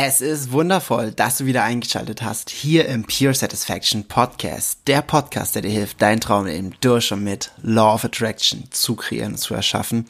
Es ist wundervoll, dass du wieder eingeschaltet hast hier im Pure Satisfaction Podcast. Der Podcast, der dir hilft, dein Traumleben durch und mit Law of Attraction zu kreieren und zu erschaffen.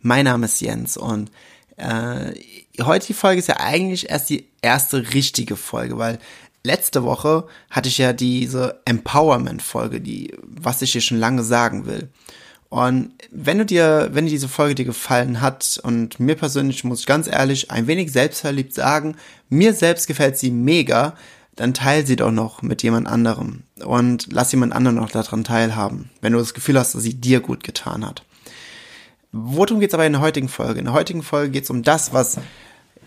Mein Name ist Jens und äh, heute die Folge ist ja eigentlich erst die erste richtige Folge, weil letzte Woche hatte ich ja diese Empowerment-Folge, die, was ich dir schon lange sagen will. Und wenn du dir, wenn dir diese Folge dir gefallen hat und mir persönlich muss ich ganz ehrlich ein wenig selbstverliebt sagen, mir selbst gefällt sie mega, dann teil sie doch noch mit jemand anderem und lass jemand anderen noch daran teilhaben, wenn du das Gefühl hast, dass sie dir gut getan hat. Worum geht's aber in der heutigen Folge? In der heutigen Folge geht's um das, was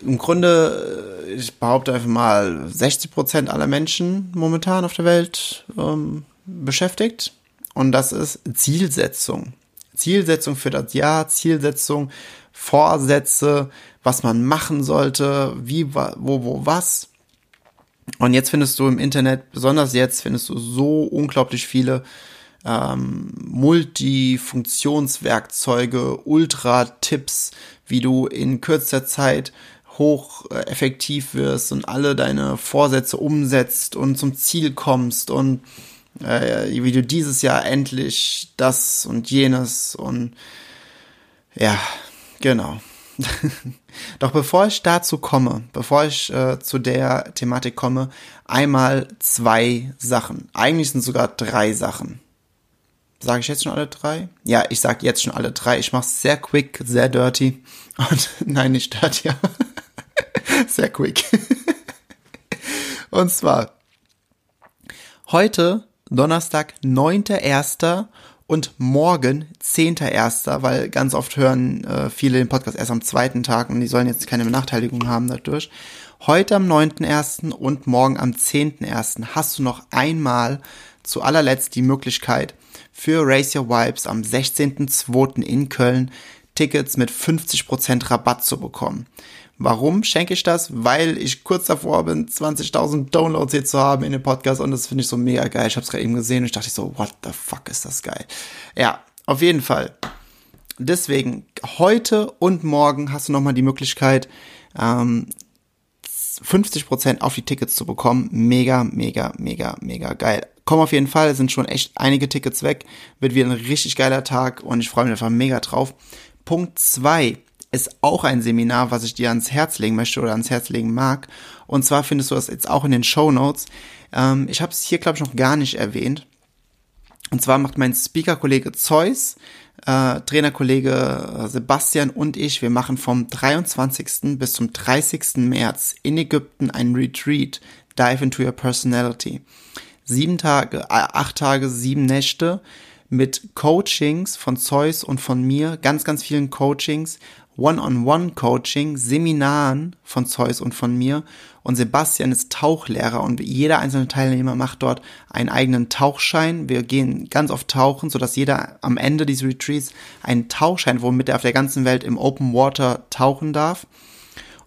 im Grunde, äh, ich behaupte einfach mal, 60 Prozent aller Menschen momentan auf der Welt ähm, beschäftigt. Und das ist Zielsetzung. Zielsetzung für das Jahr, Zielsetzung, Vorsätze, was man machen sollte, wie, wo, wo, was. Und jetzt findest du im Internet, besonders jetzt, findest du so unglaublich viele ähm, Multifunktionswerkzeuge, Ultra-Tipps, wie du in kürzester Zeit hoch äh, effektiv wirst und alle deine Vorsätze umsetzt und zum Ziel kommst und äh, wie du dieses Jahr endlich das und jenes und ja, genau. Doch bevor ich dazu komme, bevor ich äh, zu der Thematik komme, einmal zwei Sachen. Eigentlich sind sogar drei Sachen. Sage ich jetzt schon alle drei? Ja, ich sage jetzt schon alle drei. Ich mache sehr quick, sehr dirty. Und nein, nicht dirty, aber sehr quick. Und zwar, heute Donnerstag, 9.1. und morgen, 10.1., weil ganz oft hören äh, viele den Podcast erst am zweiten Tag und die sollen jetzt keine Benachteiligung haben dadurch. Heute am 9.1. und morgen am 10.1. hast du noch einmal zu allerletzt die Möglichkeit für Race Your Vibes am 16.2. in Köln Tickets mit 50% Rabatt zu bekommen. Warum schenke ich das? Weil ich kurz davor bin, 20.000 Downloads hier zu haben in dem Podcast und das finde ich so mega geil. Ich habe es gerade eben gesehen und ich dachte so, what the fuck ist das geil? Ja, auf jeden Fall. Deswegen, heute und morgen hast du nochmal die Möglichkeit, ähm, 50% auf die Tickets zu bekommen. Mega, mega, mega, mega geil. Komm auf jeden Fall, sind schon echt einige Tickets weg. Wird wieder ein richtig geiler Tag und ich freue mich einfach mega drauf. Punkt zwei ist auch ein Seminar, was ich dir ans Herz legen möchte oder ans Herz legen mag. Und zwar findest du das jetzt auch in den Show Notes. Ähm, ich habe es hier, glaube ich, noch gar nicht erwähnt. Und zwar macht mein Speaker-Kollege Zeus, äh, Trainerkollege äh, Sebastian und ich, wir machen vom 23. bis zum 30. März in Ägypten ein Retreat, Dive into Your Personality. Sieben Tage, äh, acht Tage, sieben Nächte mit Coachings von Zeus und von mir, ganz, ganz vielen Coachings, One-on-One-Coaching, Seminaren von Zeus und von mir. Und Sebastian ist Tauchlehrer und jeder einzelne Teilnehmer macht dort einen eigenen Tauchschein. Wir gehen ganz oft tauchen, sodass jeder am Ende dieses Retreats einen Tauchschein, womit er auf der ganzen Welt im Open Water tauchen darf.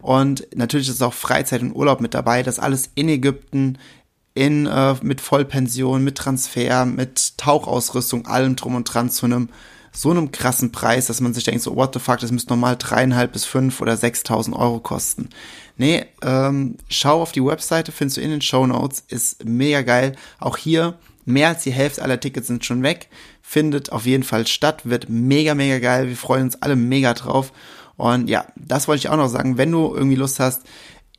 Und natürlich ist auch Freizeit und Urlaub mit dabei. Das alles in Ägypten, in, äh, mit Vollpension, mit Transfer, mit Tauchausrüstung, allem drum und dran zu einem so einem krassen Preis, dass man sich denkt, so, what the fuck, das müsste normal dreieinhalb bis fünf oder sechstausend Euro kosten. Nee, ähm, schau auf die Webseite, findest du in den Show Notes, ist mega geil. Auch hier, mehr als die Hälfte aller Tickets sind schon weg, findet auf jeden Fall statt, wird mega, mega geil. Wir freuen uns alle mega drauf. Und ja, das wollte ich auch noch sagen. Wenn du irgendwie Lust hast,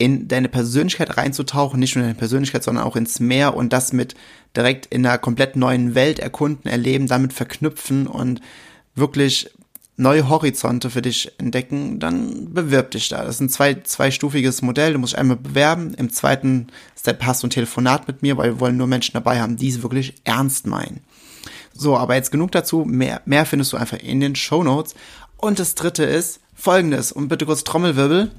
in deine Persönlichkeit reinzutauchen, nicht nur in deine Persönlichkeit, sondern auch ins Meer und das mit direkt in einer komplett neuen Welt erkunden, erleben, damit verknüpfen und wirklich neue Horizonte für dich entdecken, dann bewirb dich da. Das ist ein zwei, zweistufiges Modell. Du musst einmal bewerben. Im zweiten Step hast du ein Telefonat mit mir, weil wir wollen nur Menschen dabei haben, die es wirklich ernst meinen. So, aber jetzt genug dazu. Mehr, mehr findest du einfach in den Show Notes. Und das dritte ist folgendes. Und bitte kurz Trommelwirbel.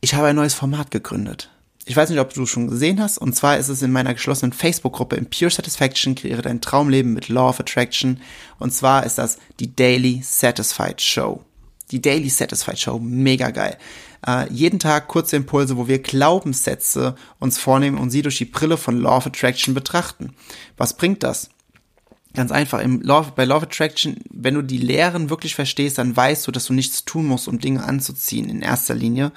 Ich habe ein neues Format gegründet. Ich weiß nicht, ob du schon gesehen hast. Und zwar ist es in meiner geschlossenen Facebook-Gruppe in Pure Satisfaction, kreiere dein Traumleben mit Law of Attraction. Und zwar ist das die Daily Satisfied Show. Die Daily Satisfied Show, mega geil. Äh, jeden Tag kurze Impulse, wo wir Glaubenssätze uns vornehmen und sie durch die Brille von Law of Attraction betrachten. Was bringt das? Ganz einfach, im Law, bei of Attraction, wenn du die Lehren wirklich verstehst, dann weißt du, dass du nichts tun musst, um Dinge anzuziehen in erster Linie,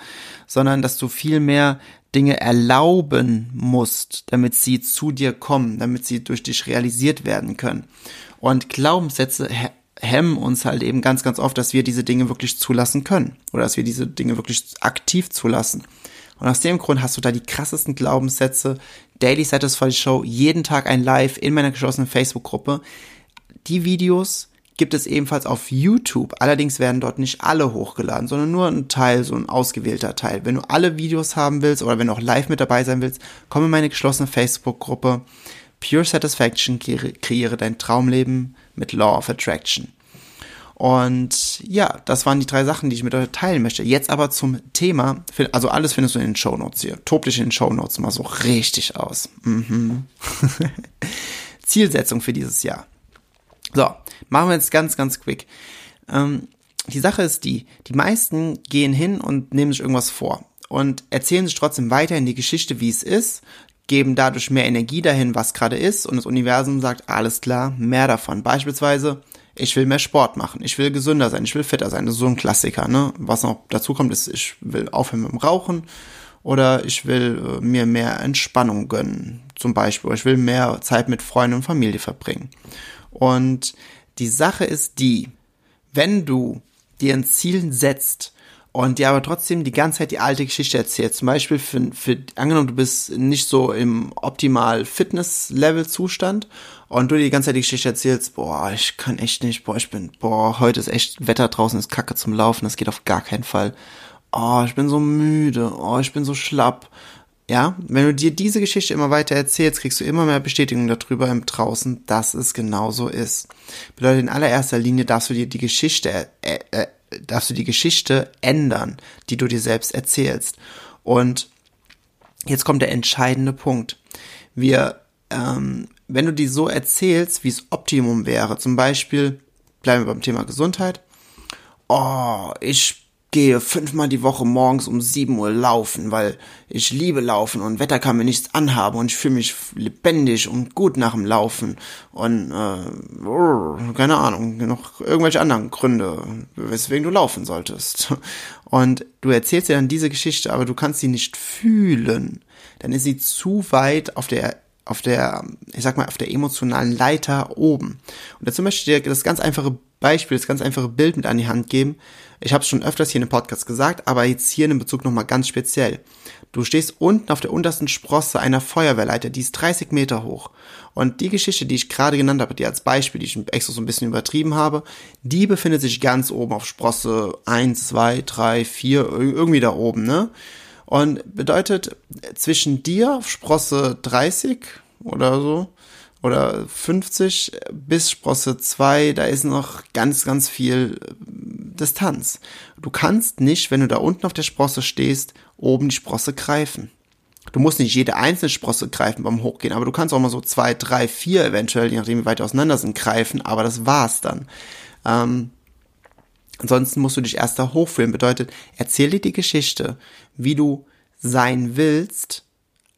sondern dass du viel mehr Dinge erlauben musst, damit sie zu dir kommen, damit sie durch dich realisiert werden können. Und Glaubenssätze hemmen uns halt eben ganz, ganz oft, dass wir diese Dinge wirklich zulassen können oder dass wir diese Dinge wirklich aktiv zulassen. Und aus dem Grund hast du da die krassesten Glaubenssätze. Daily Satisfied Show, jeden Tag ein Live in meiner geschlossenen Facebook-Gruppe. Die Videos gibt es ebenfalls auf YouTube. Allerdings werden dort nicht alle hochgeladen, sondern nur ein Teil, so ein ausgewählter Teil. Wenn du alle Videos haben willst oder wenn du auch live mit dabei sein willst, komm in meine geschlossene Facebook-Gruppe. Pure Satisfaction, kreiere dein Traumleben mit Law of Attraction. Und ja, das waren die drei Sachen, die ich mit euch teilen möchte. Jetzt aber zum Thema. Also alles findest du in den Show Notes hier. Tob dich in den Show Notes mal so richtig aus. Mhm. Zielsetzung für dieses Jahr. So, machen wir jetzt ganz, ganz quick. Ähm, die Sache ist die, die meisten gehen hin und nehmen sich irgendwas vor und erzählen sich trotzdem weiter in die Geschichte, wie es ist, geben dadurch mehr Energie dahin, was gerade ist und das Universum sagt, alles klar, mehr davon. Beispielsweise, ich will mehr Sport machen, ich will gesünder sein, ich will fitter sein. Das ist so ein Klassiker, ne? Was noch dazu kommt, ist, ich will aufhören mit dem Rauchen oder ich will äh, mir mehr Entspannung gönnen, zum Beispiel. Ich will mehr Zeit mit Freunden und Familie verbringen. Und die Sache ist die, wenn du dir ein Ziel setzt und dir aber trotzdem die ganze Zeit die alte Geschichte erzählst, zum Beispiel für, für angenommen, du bist nicht so im optimal Fitness-Level-Zustand und du dir die ganze Zeit die Geschichte erzählst, boah, ich kann echt nicht, boah, ich bin, boah, heute ist echt Wetter draußen, ist kacke zum Laufen, das geht auf gar keinen Fall. Oh, ich bin so müde, oh, ich bin so schlapp. Ja, wenn du dir diese Geschichte immer weiter erzählst, kriegst du immer mehr Bestätigung darüber im Draußen, dass es genauso ist. Bedeutet, in allererster Linie darfst du dir die Geschichte, äh, äh, darfst du die Geschichte ändern, die du dir selbst erzählst. Und jetzt kommt der entscheidende Punkt. Wir ähm, wenn du die so erzählst, wie es Optimum wäre, zum Beispiel, bleiben wir beim Thema Gesundheit, oh, ich gehe fünfmal die Woche morgens um sieben Uhr laufen, weil ich liebe Laufen und Wetter kann mir nichts anhaben und ich fühle mich lebendig und gut nach dem Laufen und äh, keine Ahnung, noch irgendwelche anderen Gründe, weswegen du laufen solltest. Und du erzählst dir dann diese Geschichte, aber du kannst sie nicht fühlen. Dann ist sie zu weit auf der auf der, ich sag mal, auf der emotionalen Leiter oben. Und dazu möchte ich dir das ganz einfache Beispiel, das ganz einfache Bild mit an die Hand geben. Ich habe es schon öfters hier in dem Podcast gesagt, aber jetzt hier in dem Bezug nochmal ganz speziell. Du stehst unten auf der untersten Sprosse einer Feuerwehrleiter, die ist 30 Meter hoch. Und die Geschichte, die ich gerade genannt habe, die als Beispiel, die ich extra so ein bisschen übertrieben habe, die befindet sich ganz oben auf Sprosse 1, 2, 3, 4, irgendwie da oben, ne? Und bedeutet, zwischen dir auf Sprosse 30 oder so, oder 50 bis Sprosse 2, da ist noch ganz, ganz viel äh, Distanz. Du kannst nicht, wenn du da unten auf der Sprosse stehst, oben die Sprosse greifen. Du musst nicht jede einzelne Sprosse greifen beim Hochgehen, aber du kannst auch mal so zwei, drei, vier eventuell, je nachdem wie weit auseinander sind, greifen, aber das war's dann. Ähm, Ansonsten musst du dich erst da hochfühlen. Bedeutet, erzähl dir die Geschichte, wie du sein willst,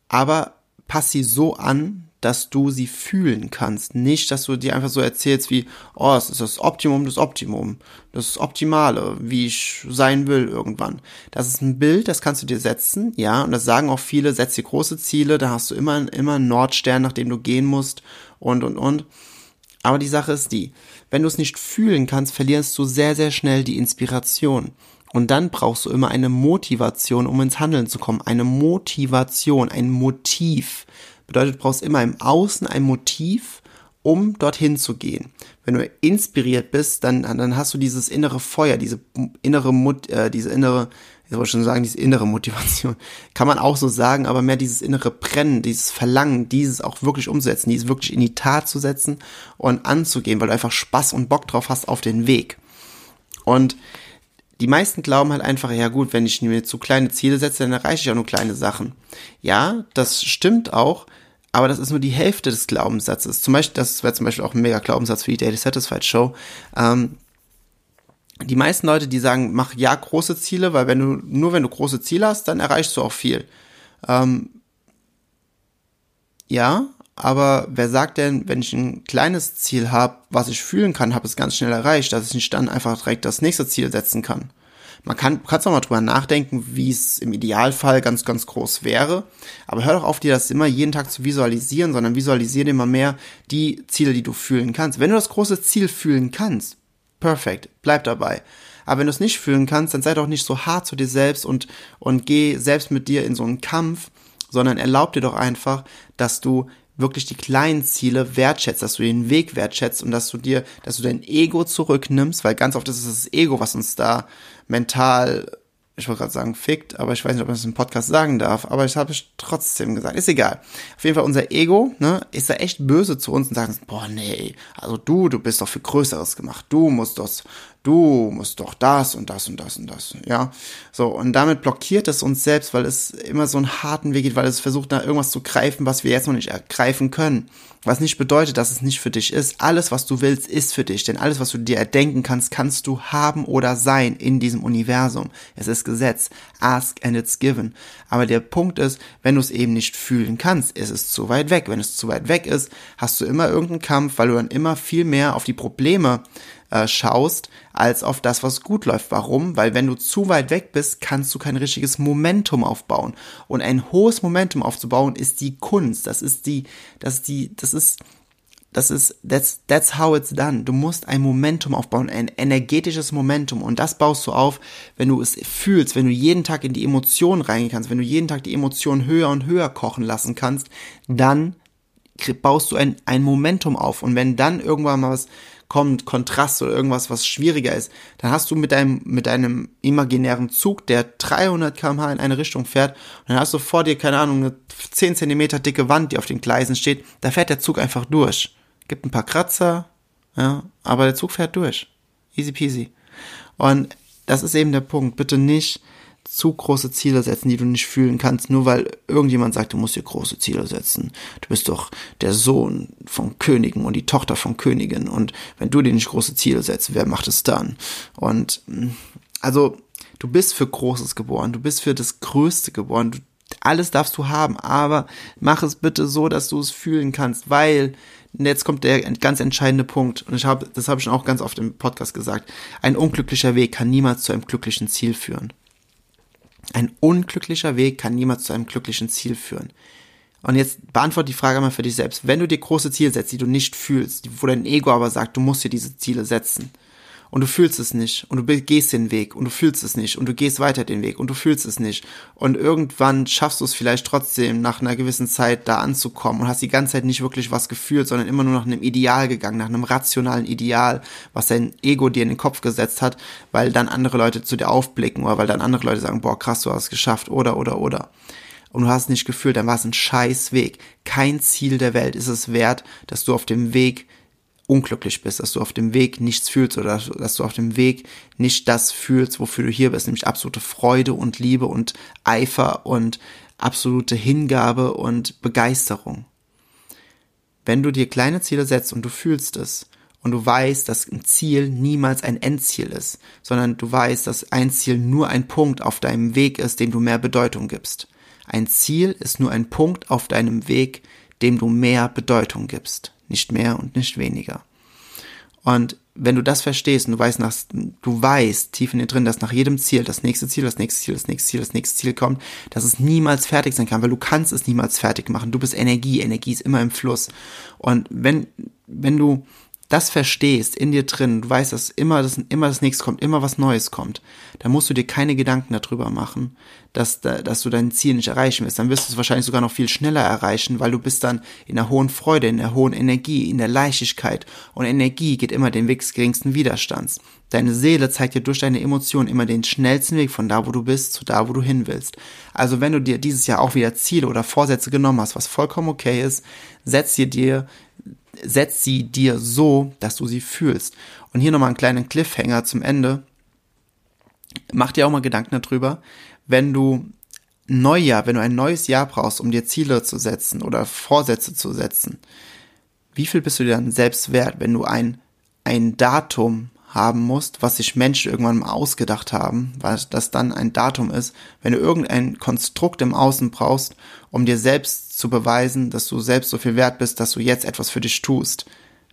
aber pass sie so an, dass du sie fühlen kannst. Nicht, dass du dir einfach so erzählst wie, oh, es ist das Optimum des Optimum, das Optimale, wie ich sein will irgendwann. Das ist ein Bild, das kannst du dir setzen, ja, und das sagen auch viele, setz dir große Ziele, da hast du immer, immer einen Nordstern, nach dem du gehen musst und, und, und. Aber die Sache ist die, wenn du es nicht fühlen kannst, verlierst du sehr, sehr schnell die Inspiration. Und dann brauchst du immer eine Motivation, um ins Handeln zu kommen. Eine Motivation, ein Motiv. Bedeutet, du brauchst immer im Außen ein Motiv, um dorthin zu gehen. Wenn du inspiriert bist, dann, dann hast du dieses innere Feuer, diese innere Mut, äh, diese innere, ich wollte schon sagen, diese innere Motivation, kann man auch so sagen, aber mehr dieses innere Brennen, dieses Verlangen, dieses auch wirklich umzusetzen, dieses wirklich in die Tat zu setzen und anzugehen, weil du einfach Spaß und Bock drauf hast auf den Weg. Und die meisten glauben halt einfach, ja gut, wenn ich mir zu kleine Ziele setze, dann erreiche ich auch nur kleine Sachen. Ja, das stimmt auch, aber das ist nur die Hälfte des Glaubenssatzes. Zum Beispiel, das wäre zum Beispiel auch ein mega Glaubenssatz für die Daily Satisfied Show. Ähm, die meisten Leute, die sagen, mach ja große Ziele, weil wenn du, nur wenn du große Ziele hast, dann erreichst du auch viel. Ähm, ja, aber wer sagt denn, wenn ich ein kleines Ziel habe, was ich fühlen kann, habe es ganz schnell erreicht, dass ich nicht dann einfach direkt das nächste Ziel setzen kann? Man kann, kannst auch mal drüber nachdenken, wie es im Idealfall ganz, ganz groß wäre. Aber hör doch auf, dir das immer jeden Tag zu visualisieren, sondern visualisiere immer mehr die Ziele, die du fühlen kannst. Wenn du das große Ziel fühlen kannst, perfekt, bleib dabei. Aber wenn du es nicht fühlen kannst, dann sei doch nicht so hart zu dir selbst und, und geh selbst mit dir in so einen Kampf, sondern erlaub dir doch einfach, dass du wirklich die kleinen Ziele wertschätzt, dass du den Weg wertschätzt und dass du dir, dass du dein Ego zurücknimmst, weil ganz oft ist es das Ego, was uns da mental ich wollte gerade sagen, fickt, aber ich weiß nicht, ob man das im Podcast sagen darf, aber ich habe es trotzdem gesagt. Ist egal. Auf jeden Fall, unser Ego, ne, ist da echt böse zu uns und sagt, boah, nee, also du, du bist doch für Größeres gemacht. Du musst das, du musst doch das und das und das und das, ja. So, und damit blockiert es uns selbst, weil es immer so einen harten Weg geht, weil es versucht, da irgendwas zu greifen, was wir jetzt noch nicht ergreifen können. Was nicht bedeutet, dass es nicht für dich ist. Alles, was du willst, ist für dich. Denn alles, was du dir erdenken kannst, kannst du haben oder sein in diesem Universum. Es ist Gesetz. Ask and it's given. Aber der Punkt ist, wenn du es eben nicht fühlen kannst, ist es zu weit weg. Wenn es zu weit weg ist, hast du immer irgendeinen Kampf, weil du dann immer viel mehr auf die Probleme äh, schaust, als auf das, was gut läuft. Warum? Weil wenn du zu weit weg bist, kannst du kein richtiges Momentum aufbauen. Und ein hohes Momentum aufzubauen ist die Kunst. Das ist die, das ist die, das ist, das ist, that's, that's how it's done. Du musst ein Momentum aufbauen, ein energetisches Momentum. Und das baust du auf, wenn du es fühlst, wenn du jeden Tag in die Emotionen reingehen kannst, wenn du jeden Tag die Emotionen höher und höher kochen lassen kannst, dann baust du ein, ein Momentum auf. Und wenn dann irgendwann mal was kommt, Kontrast oder irgendwas, was schwieriger ist, dann hast du mit deinem, mit deinem imaginären Zug, der 300 kmh in eine Richtung fährt, und dann hast du vor dir, keine Ahnung, eine 10 Zentimeter dicke Wand, die auf den Gleisen steht, da fährt der Zug einfach durch. Gibt ein paar Kratzer, ja, aber der Zug fährt durch. Easy peasy. Und das ist eben der Punkt. Bitte nicht zu große Ziele setzen, die du nicht fühlen kannst, nur weil irgendjemand sagt, du musst dir große Ziele setzen. Du bist doch der Sohn von Königen und die Tochter von Königin und wenn du dir nicht große Ziele setzt, wer macht es dann? Und mm, also du bist für Großes geboren, du bist für das Größte geboren, du, alles darfst du haben, aber mach es bitte so, dass du es fühlen kannst, weil jetzt kommt der ganz entscheidende Punkt und ich habe, das habe ich schon auch ganz oft im Podcast gesagt, ein unglücklicher Weg kann niemals zu einem glücklichen Ziel führen. Ein unglücklicher Weg kann niemals zu einem glücklichen Ziel führen. Und jetzt beantworte die Frage einmal für dich selbst. Wenn du dir große Ziele setzt, die du nicht fühlst, wo dein Ego aber sagt, du musst dir diese Ziele setzen, und du fühlst es nicht. Und du gehst den Weg. Und du fühlst es nicht. Und du gehst weiter den Weg. Und du fühlst es nicht. Und irgendwann schaffst du es vielleicht trotzdem nach einer gewissen Zeit da anzukommen und hast die ganze Zeit nicht wirklich was gefühlt, sondern immer nur nach einem Ideal gegangen, nach einem rationalen Ideal, was dein Ego dir in den Kopf gesetzt hat, weil dann andere Leute zu dir aufblicken oder weil dann andere Leute sagen, boah, krass, du hast es geschafft. Oder oder oder. Und du hast es nicht gefühlt, dann war es ein scheiß Weg. Kein Ziel der Welt ist es wert, dass du auf dem Weg unglücklich bist, dass du auf dem Weg nichts fühlst oder dass du auf dem Weg nicht das fühlst, wofür du hier bist, nämlich absolute Freude und Liebe und Eifer und absolute Hingabe und Begeisterung. Wenn du dir kleine Ziele setzt und du fühlst es und du weißt, dass ein Ziel niemals ein Endziel ist, sondern du weißt, dass ein Ziel nur ein Punkt auf deinem Weg ist, dem du mehr Bedeutung gibst. Ein Ziel ist nur ein Punkt auf deinem Weg, dem du mehr Bedeutung gibst nicht mehr und nicht weniger. Und wenn du das verstehst und du weißt, nach, du weißt tief in dir drin, dass nach jedem Ziel das nächste Ziel, das nächste Ziel, das nächste Ziel, das nächste Ziel kommt, dass es niemals fertig sein kann, weil du kannst es niemals fertig machen. Du bist Energie, Energie ist immer im Fluss. Und wenn, wenn du das verstehst in dir drin, du weißt, dass immer das, immer das nächste kommt, immer was Neues kommt, dann musst du dir keine Gedanken darüber machen, dass, dass du dein Ziel nicht erreichen wirst. Dann wirst du es wahrscheinlich sogar noch viel schneller erreichen, weil du bist dann in der hohen Freude, in der hohen Energie, in der Leichtigkeit. Und Energie geht immer den Weg des geringsten Widerstands. Deine Seele zeigt dir durch deine Emotionen immer den schnellsten Weg von da, wo du bist, zu da, wo du hin willst. Also wenn du dir dieses Jahr auch wieder Ziele oder Vorsätze genommen hast, was vollkommen okay ist, setz dir dir setz sie dir so, dass du sie fühlst. Und hier nochmal einen kleinen Cliffhanger zum Ende. Mach dir auch mal Gedanken darüber, wenn du Neujahr, wenn du ein neues Jahr brauchst, um dir Ziele zu setzen oder Vorsätze zu setzen, wie viel bist du dir dann selbst wert, wenn du ein, ein Datum haben musst, was sich Menschen irgendwann mal ausgedacht haben, weil das dann ein Datum ist, wenn du irgendein Konstrukt im Außen brauchst, um dir selbst zu beweisen, dass du selbst so viel wert bist, dass du jetzt etwas für dich tust,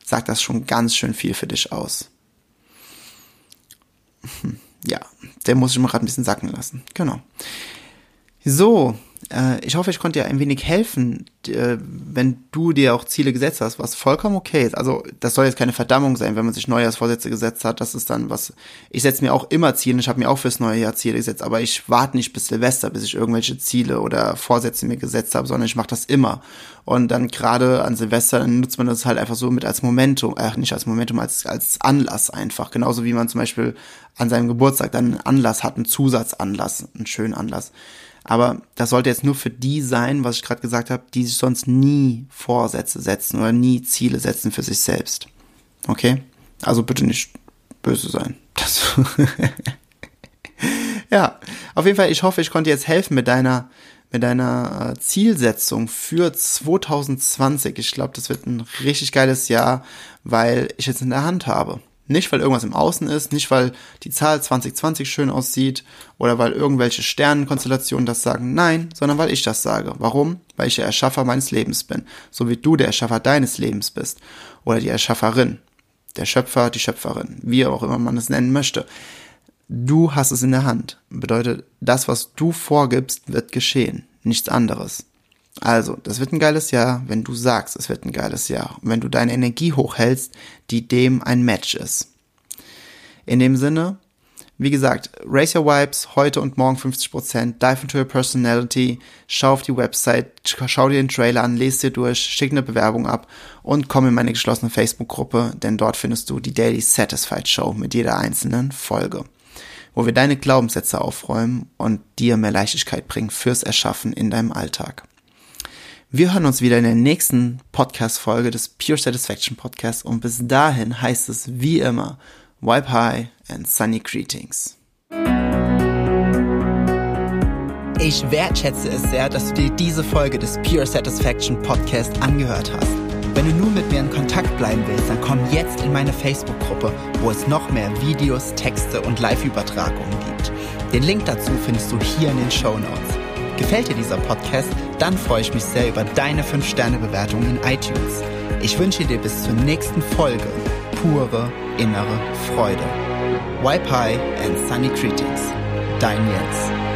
sagt das schon ganz schön viel für dich aus. Ja, der muss ich mal gerade ein bisschen sacken lassen. Genau. So, ich hoffe, ich konnte dir ein wenig helfen, äh, wenn du dir auch Ziele gesetzt hast, was vollkommen okay ist. Also das soll jetzt keine Verdammung sein, wenn man sich Neujahrsvorsätze gesetzt hat. Das ist dann was. Ich setze mir auch immer Ziele. Ich habe mir auch fürs neue Jahr Ziele gesetzt, aber ich warte nicht bis Silvester, bis ich irgendwelche Ziele oder Vorsätze mir gesetzt habe, sondern ich mache das immer. Und dann gerade an Silvester dann nutzt man das halt einfach so mit als Momentum, äh, nicht als Momentum, als als Anlass einfach. Genauso wie man zum Beispiel an seinem Geburtstag dann einen Anlass hat, einen Zusatzanlass, einen schönen Anlass. Aber das sollte jetzt nur für die sein, was ich gerade gesagt habe, die sich sonst nie Vorsätze setzen oder nie Ziele setzen für sich selbst. Okay? Also bitte nicht böse sein. Ja, auf jeden Fall, ich hoffe, ich konnte jetzt helfen mit deiner mit deiner äh, Zielsetzung für 2020. Ich glaube, das wird ein richtig geiles Jahr, weil ich jetzt in der Hand habe. Nicht, weil irgendwas im Außen ist, nicht, weil die Zahl 2020 schön aussieht oder weil irgendwelche Sternenkonstellationen das sagen. Nein, sondern weil ich das sage. Warum? Weil ich der Erschaffer meines Lebens bin. So wie du der Erschaffer deines Lebens bist. Oder die Erschafferin. Der Schöpfer, die Schöpferin. Wie auch immer man es nennen möchte. Du hast es in der Hand. Bedeutet, das, was du vorgibst, wird geschehen. Nichts anderes. Also, das wird ein geiles Jahr, wenn du sagst, es wird ein geiles Jahr. Und wenn du deine Energie hochhältst, die dem ein Match ist. In dem Sinne, wie gesagt, Raise Your Vibes, heute und morgen 50%, dive into your personality, schau auf die Website, schau dir den Trailer an, lese dir durch, schick eine Bewerbung ab und komm in meine geschlossene Facebook-Gruppe, denn dort findest du die Daily Satisfied Show mit jeder einzelnen Folge, wo wir deine Glaubenssätze aufräumen und dir mehr Leichtigkeit bringen fürs Erschaffen in deinem Alltag. Wir hören uns wieder in der nächsten Podcast-Folge des Pure Satisfaction Podcasts und bis dahin heißt es wie immer, wipe high and sunny greetings. Ich wertschätze es sehr, dass du dir diese Folge des Pure Satisfaction Podcast angehört hast. Wenn du nun mit mir in Kontakt bleiben willst, dann komm jetzt in meine Facebook-Gruppe, wo es noch mehr Videos, Texte und Live-Übertragungen gibt. Den Link dazu findest du hier in den Show Notes. Gefällt dir dieser Podcast? Dann freue ich mich sehr über deine 5-Sterne-Bewertung in iTunes. Ich wünsche dir bis zur nächsten Folge pure innere Freude. Wipe High and Sunny Greetings. Dein Jens.